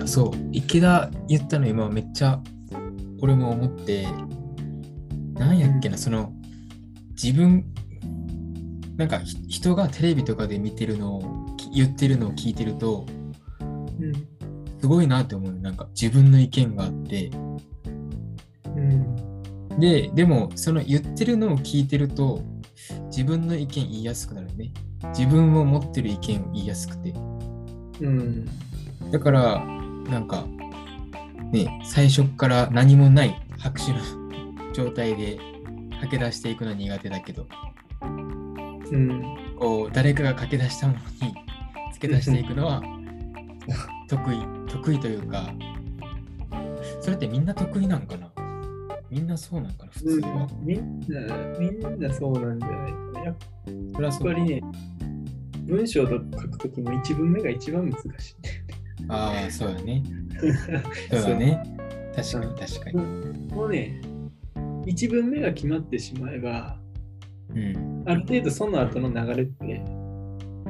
や、そう、池田言ったの今めっちゃ俺も思って、なんやっけな、その、自分、なんかひ人がテレビとかで見てるのを、き言ってるのを聞いてると、うん。すごいなって思う。なんか自分の意見があって、うん。で、でも、その言ってるのを聞いてると、自分の意見言いやすくなるね。自分を持ってる意見を言いやすくて。うん。だから、なんか、ね、最初っから何もない白紙の 状態で駆け出していくのは苦手だけど、うん。こう、誰かが駆け出したものに付け出していくのは 得意、得意というか、それってみんな得意なんかな？みんなそうなんかな普通は。みんな、みんなそうなんじゃないかな。やっぱりね、文章と書くときも一文目が一番難しい。ああ、そうやね。そうだね。確かに確かに。もうね、一文目が決まってしまえば、うん。ある程度その後の流れって、う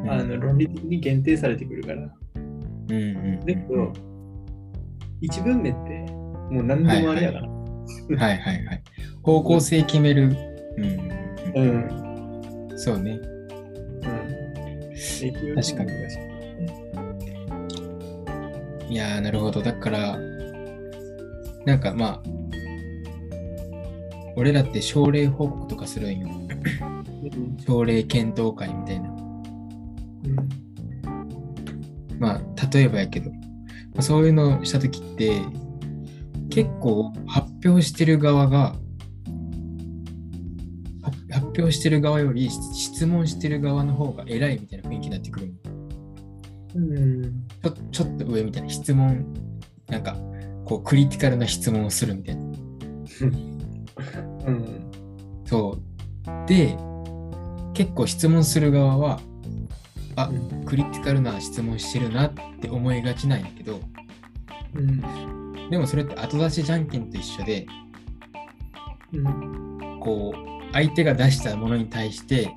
んあの論理的に限定されてくるから。うんうんだけど、一文目ってもう何でもあれやから。はいはいはい。方向性決める。うんうんううんん。そうね。うん。確かに難しいいやー、なるほど。だから、なんかまあ、俺らって症例報告とかするんよ。うん症例検討会みたいな。うんまあ、例えばやけど、まあそういうのをしたときって、結構発表してる側が、は発表してる側より質問してる側の方が偉いみたいな雰囲気になってくるうん。ちょちょっと上みたいな質問、なんか、こう、クリティカルな質問をするみたいな。うん。そう。で、結構質問する側は、あ、うんクリティカルな質問してるなって思いがちなんやけど、うん。でもそれって後出しじゃんけんと一緒で、うん。こう、相手が出したものに対して、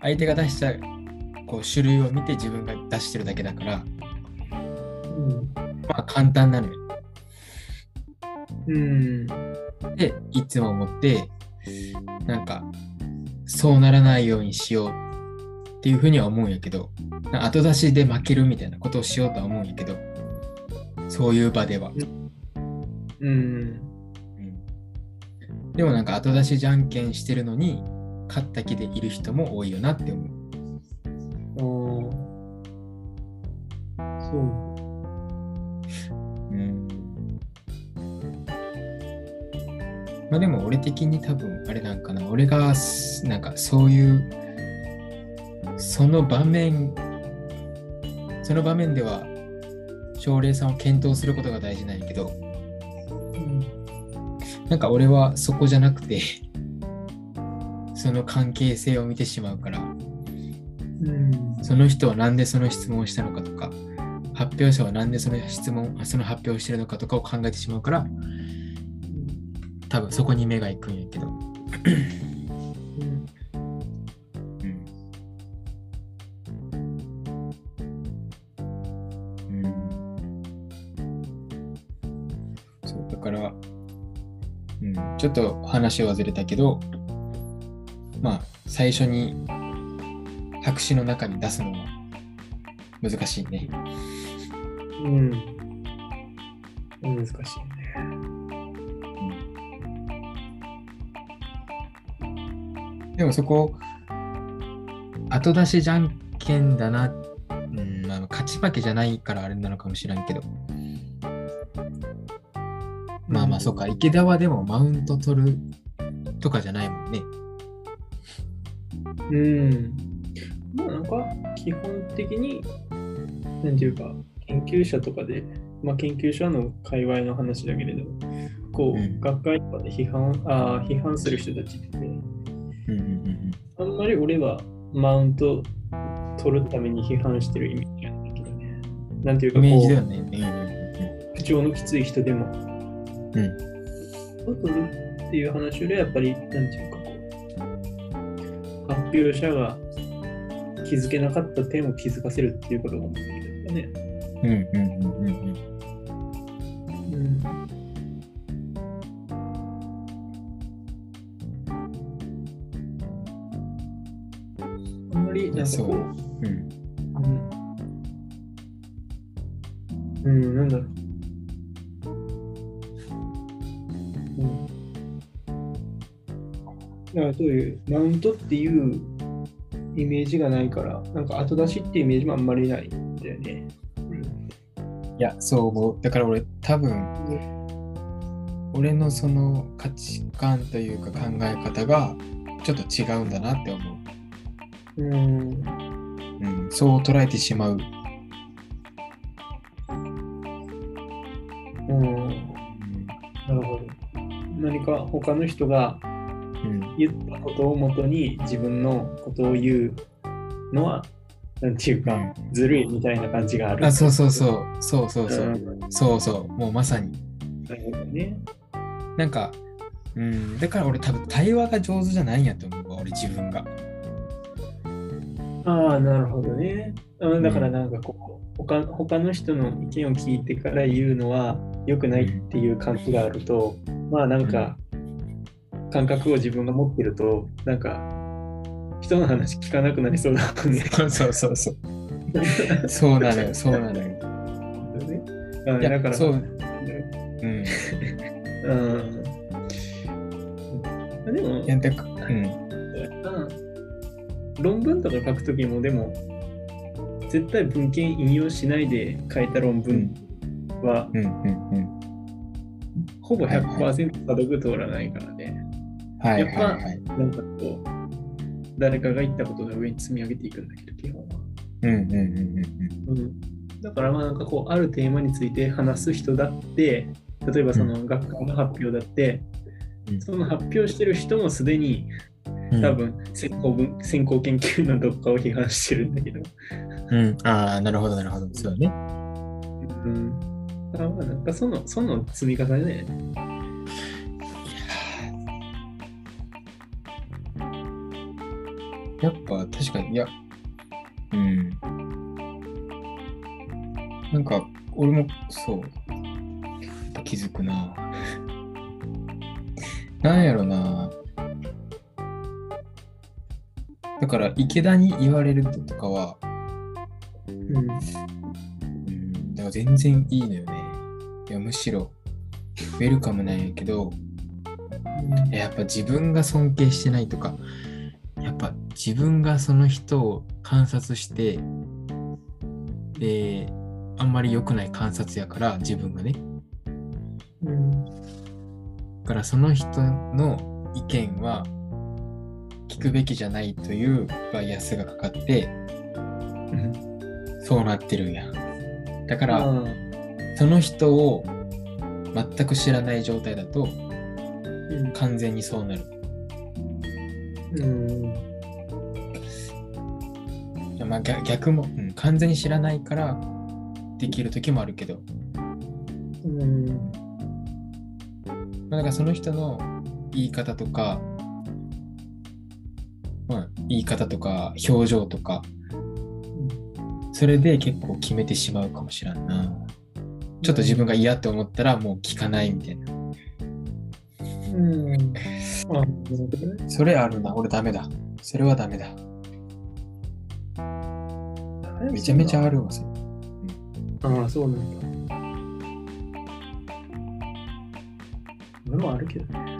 相手が出したこう種類を見て自分が出してるだけだから、簡単なのよ。うん。で、いつも思って、なんか、そうならないようにしようっていうふうには思うんやけど、な後出しで負けるみたいなことをしようとは思うんやけど、そういう場では。うん。うんでもなんか後出しじゃんけんしてるのに、勝った気でいる人も多いよなって思う。ああ。そう。うんまあでも俺的に多分あれなんかな俺がすなんかそういうその場面その場面では奨励さんを検討することが大事なんやけどうん。なんか俺はそこじゃなくて その関係性を見てしまうからうん。その人はなんでその質問をしたのかとか発表者はなんでその質問その発表をしてるのかとかを考えてしまうから多分そこに目が行くんやけど、ちょっと話はずれたけどまあ最初に白紙の中に出すのは難しいね。うん。難しいね。でもそこ、後出しじゃんけんだな、うんまあ、勝ち負けじゃないからあれなのかもしれんけど。まあまあ、そうか、池田はでもマウント取るとかじゃないもんね。うん。まあなんか、基本的に、なんていうか、研究者とかで、まあ研究者の界隈の話だけれど、こう、うん学会とかで批判あー批判する人たちって、うんうんうんあんまり俺はマウント取るために批判してるイメージがないけどね。なんていううん。かこう、イメージだよね。口調のきつい人でも、うんうん取るっていう話よりはやっぱり、なんていうかこう、発表者が気づけなかった点を気づかせるっていうことが目的だよね。うんうんうんうんうんうん。あんまり、なんかこう、うん。うん、うん、なんだろう。うん。だからそういうマウントっていうイメージがないから、なんか後出しっていうイメージもあんまりない。いや、そう思う。だから俺、多分、俺のその価値観というか考え方がちょっと違うんだなって思う。うん。うん、そう捉えてしまう。うん。なるほど。何か他の人がうん、言ったことをもとに自分のことを言うのは、なんていうか、ずるいみたいな感じがある。あ、そうそうそう、そうそうそう、うんそうそう、もうまさに。なるほどね。なんか、うん、だから俺多分対話が上手じゃないんやと思うわ、俺自分が。ああ、なるほどね。うん、だからなんかこう、他他の人の意見を聞いてから言うのは良くないっていう感じがあると、まあなんか、感覚を自分が持ってると、なんか、人の話聞かなくなりそうだもんね。そうそうそうそう。そうなのよ、そうなのよ。ねあいやだから、そう、うん。うん。でもい、や、だかうん。うん論文とか書くときも、でも、絶対文献引用しないで書いた論文は、うん、うん、うん。ほぼはいはい100%査読通らないからね。はい、やっぱはい、はい。なんかこう、誰かが言ったことの上に積み上げていくんだけど、基本は。うん、うん、うん、うん。うん、だからまあなんかこう、あるテーマについて話す人だって、例えばその学会の発表だって、うんその発表してる人もすでにうん多分先行分先行研究のどっかを批判してるんだけど、うん。ああ、なるほど、なるほど。そうね。うん。だからまあなんかそのその積み重ねだよね。やっぱ確かに、いや、うん。なんか、俺もそう、気づくな。なんやろな。だから、池田に言われるとかは、うん。うん、だから全然いいのよね。いや、むしろ、ウェルカムなんやけど、やっぱ自分が尊敬してないとか、自分がその人を観察して、で、あんまり良くない観察やから、自分がね。うん。だからその人の意見は聞くべきじゃないというバイアスがかかって、そうなってるんや。だから、あその人を全く知らない状態だとー完全にそうなる。うん。まあ逆逆も、うん、完全に知らないからできる時もあるけど、うん。まあ、だからその人の言い方とか、まあ、言い方とか表情とか、それで結構決めてしまうかもしらんな。ちょっと自分が嫌って思ったらもう聞かないみたいな。うん。それあるな。俺ダメだ。それはダメだ。めちゃめちゃあるわ、それ。ああ、そうなんだ。俺もあるけどね。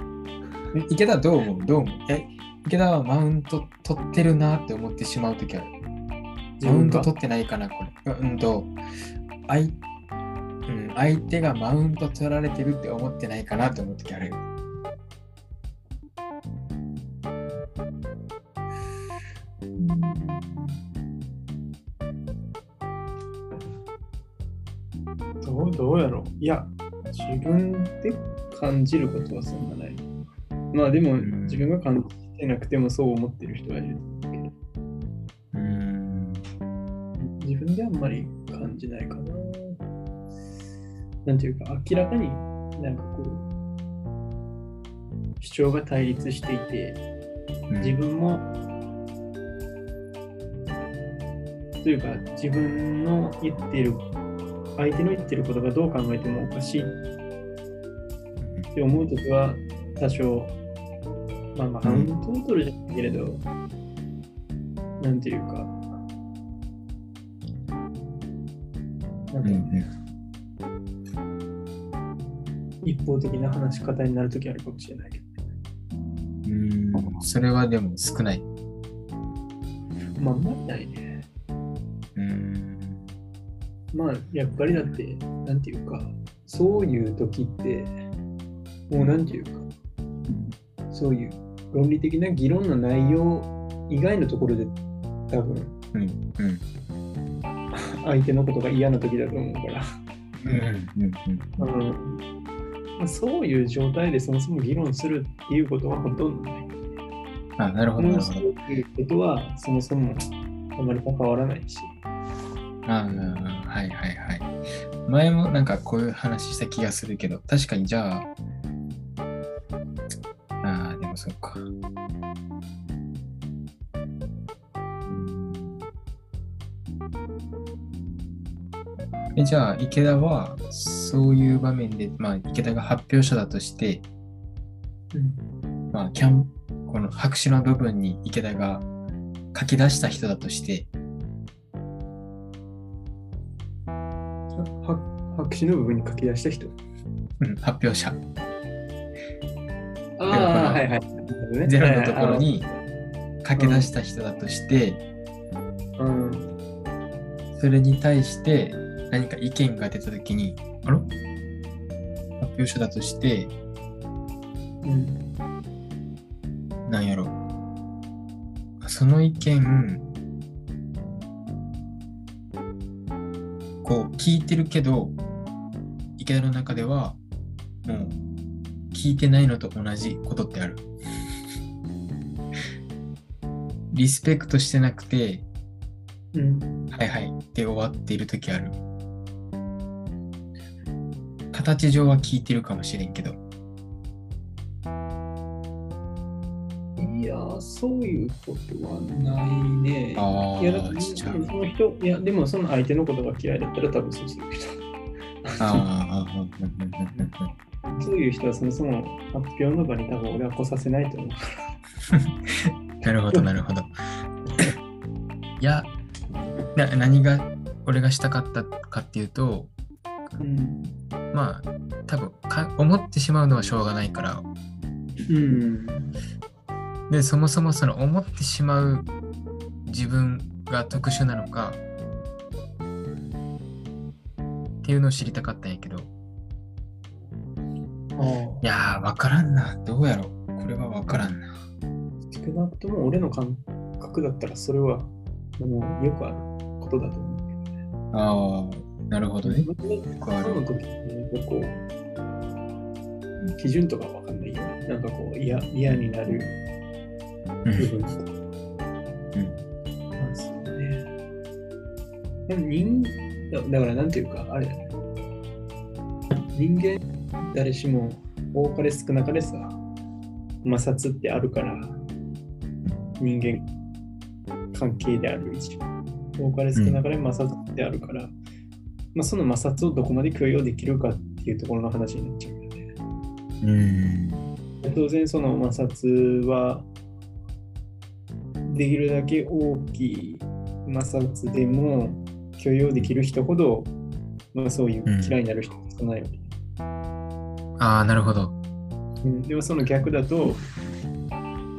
え池田どう思う？どう思う？え池田はマウント取ってるなって思ってしまうときある。マウント取ってないかな、これ。うんと、相うん、相手がマウント取られてるって思ってないかなって思うときある。自分で感じることはそんなない。まあでも、ん自分が感じてなくてもそう思ってる人はいるけど、うーん。自分であんまり感じないかな。なんていうか、明らかになんかこう、主張が対立していて、自分も、というか、自分の言っている、相手の言ってることがどう考えてもおかしいっって思うときは多少、まあまあ、うん半トートルじゃないけれど、なんていうか、なんかうんうん。一方的な話し方になるときあるかもしれないけど、うん、それはでも少ない。まあ、まりないね。うん。まあ、やっぱりだって、なんていうか、そういう時って、もうなんていうか、そういう論理的な議論の内容以外のところで多分うん。うん。相手のことが嫌な時だと思うから、うん。そういう状態でそもそも議論するっていうことはほとんどない。あ、なるほど、そうるほど。いうことはそもそもあまり関わらないし。あはいはいはい。前もなんかこういう話した気がするけど、確かにじゃあ、そうか。うんえじゃあ、池田はそういう場面で、まあ、池田が発表者だとして、うんまあ、キャンこの白紙の部分に池田が書き出した人だとして、は白紙の部分に書き出した人。うん、発表者。ああはいはい。ゼロのところに書き出した人だとして、うん。それに対して何か意見が出たときに、あら発表者だとして、うん。なんやろ？その意見、こう聞いてるけど、池田の中では、もう聞いてないのと同じことってある。リスペクトしてなくて、うん。はいはいで終わっている時ある。形上は聞いてるかもしれんけど。いやー、そういうことはないね。あいや、だか。その人、いや、でもその相手のことが嫌いだったら多分そうするけど。ああ、うんうんうんうんそういう人はそもそも発表の場に多分俺は来させないと思う。う んなるほど、なるほど。いや、な何が俺がしたかったかっていうと、うん。まあ、多分か思ってしまうのはしょうがないから、うん。で、そもそもその思ってしまう自分が特殊なのかっていうのを知りたかったんやけど。いやー、わからんな。どうやろう。これはわからんな。少なくとも俺の感覚だったらそれはもうよくあることだと思う。ああ、なるほどね。その時に結構基準とかわかんないよ。なんかこう嫌嫌になるうん部分とか。まあそうね。でも人だだからなんていうか、あれだね。人間、誰しも多かれ少なかれさ、摩擦ってあるから、人間関係である以上。多かれ少なかれ摩擦ってあるから、まあ、その摩擦をどこまで許容できるかっていうところの話になっちゃうよね。うん。当然その摩擦はできるだけ大きい摩擦でも許容できる人ほど、まあ、そういううん嫌いになる人が少ないわけ、ああ、なるほど。うんでもその逆だと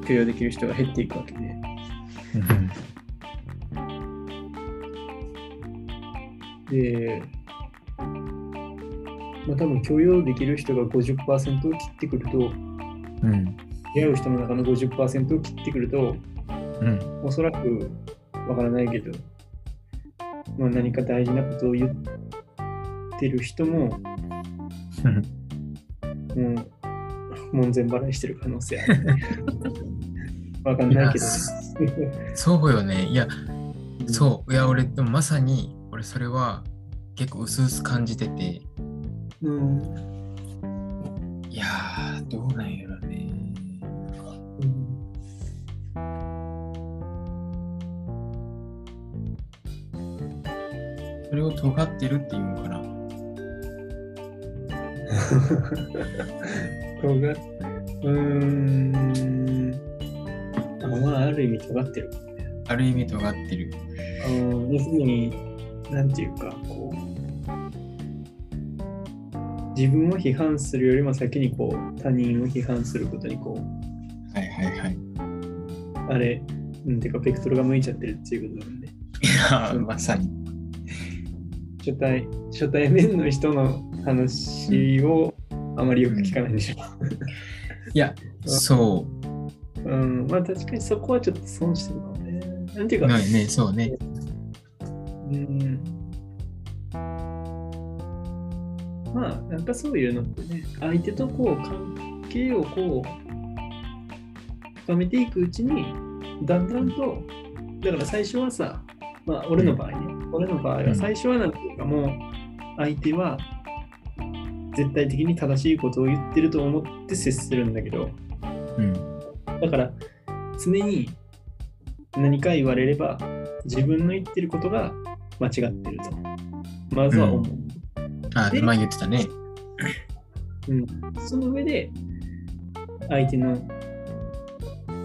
許容できる人が減っていくわけでうんで、まあ、多分許容できる人が50%を切ってくるとうん。出会う人の中の50%を切ってくるとうん。おそらくわからないけど、まあ、何か大事なことを言ってる人も、うん。門前払いしてる可能性ある、ね。わかんないけど、そうよね。いや、そう。いや、俺、でもまさに、俺、それは結構薄々感じてて、う。うん。いやー、どうなんやろね。それを尖ってるっていうのかな。尖っうーん。あまあ、ある意味尖ってる。ある意味尖ってる。うん、要するに、なんていうか、こう、自分を批判するよりも先にこう、他人を批判することにこう、はいはいはい。あれ、うん、てか、ベクトルが向いちゃってるっていうことなんで、いや、まさに。初対、初対面の人の話をあまりよく聞かないんでしょ。いや、そうん、まあ確かにそこはちょっと損してるかもね。なんていうう。か、ないね、そうね。うんまあ、なんかそういうのってね、相手とこう関係をこう深めていくうちに、だんだんと、だから最初はさ、まあ俺の場合ね、俺の場合は最初はなんていうかもう相手は絶対的に正しいことを言ってると思って接するんだけど、うん。だから常に何か言われれば自分の言ってることが間違ってると。まずは思う。あ、でまあ言ってたね。うんその上で相手の、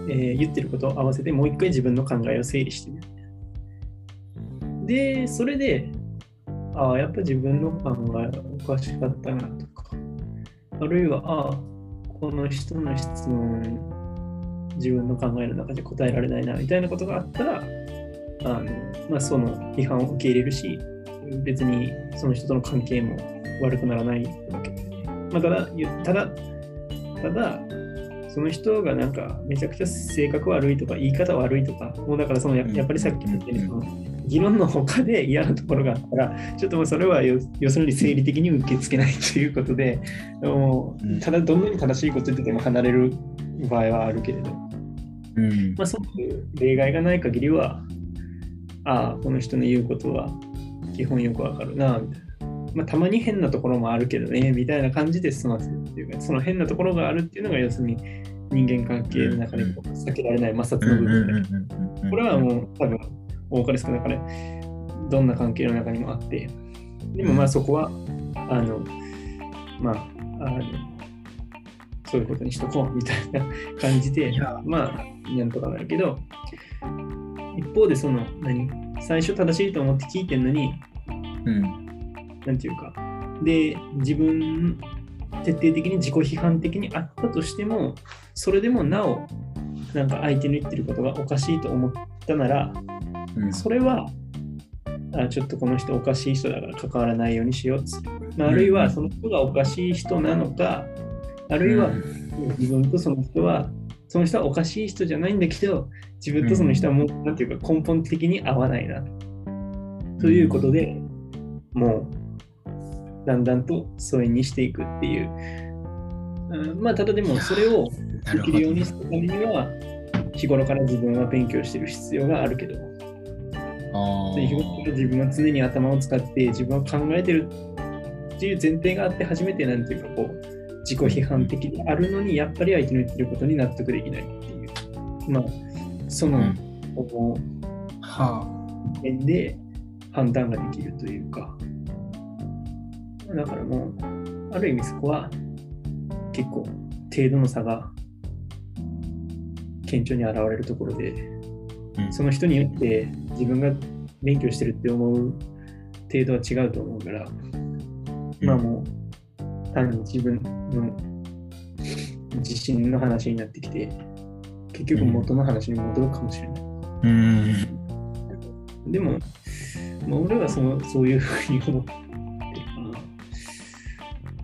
えー言ってることを合わせてもう一回自分の考えを整理してみる。で、それで、ああ、やっぱ自分の考えはおかしかったなとか、あるいは、ああ、この人の質問、自分の考えの中で答えられないなみたいなことがあったら、あのまあ、その批判を受け入れるし、別にその人との関係も悪くならないわけで、ね。まあ、ただ、ゆただ、ただ、その人がなんかめちゃくちゃ性格悪いとか言い方悪いとか、もうだからそのややっぱりさっき言ったように議論の他で嫌なところがあったら、ちょっともうそれは要要するに生理的に受け付けないということで、もうただどんなに正しいこと言ってても離れる場合はあるけれど、うん。まあ、そういう例外がない限りは、ああ、この人の言うことは基本よくわかるな、みたいな。まあ、たまに変なところもあるけどね、みたいな感じで済ませるっていうか、その変なところがあるっていうのが、要するに人間関係の中で避けられない摩擦うんの部分だけど、うんこれはもう多分、多かれ少なかれ、どんな関係の中にもあって、でもまあそこは、あの、まあ、あの、そういうことにしとこうみたいな感じでまあ、なんとかなるけど、一方でその、何？最初正しいと思って聞いてんのに、うん。なんていうか、で、自分、徹底的に自己批判的にあったとしても、それでもなお、なんか相手の言ってることがおかしいと思ったなら、うん。それは、あちょっとこの人おかしい人だから関わらないようにしようっつってまあ、あるいはその人がおかしい人なのか、あるいは自分とその人は、その人はおかしい人じゃないんだけど、自分とその人はもう、なんていうか根本的に合わないな。ということで、もう、だんだんと疎遠にしていくっていう。うんまあ、ただでもそれをできるようにするためには、日頃から自分は勉強してる必要があるけど、あで日頃から自分は常に頭を使って自分は考えてるっていう前提があって初めてなんていうかこう自己批判的であるのにやっぱり相手の言ってることに納得できないっていう。まあその、うん。こはで判断ができるというか。だからもうある意味そこは結構程度の差が顕著に現れるところでその人によって自分が勉強してるって思う程度は違うと思うから、まあもう単に自分の自信の話になってきて、結局元の話に戻るかもしれない。うん。でも、まあ、俺はそのそういうふうに思ってるか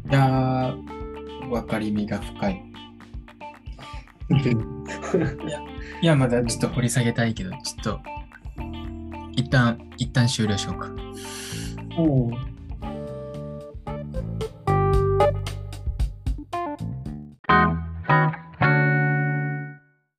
いやー、分かりみが深い。な。いや、まだちょっと掘り下げたいけど、ちょっと、一旦、一旦終了しようか。おお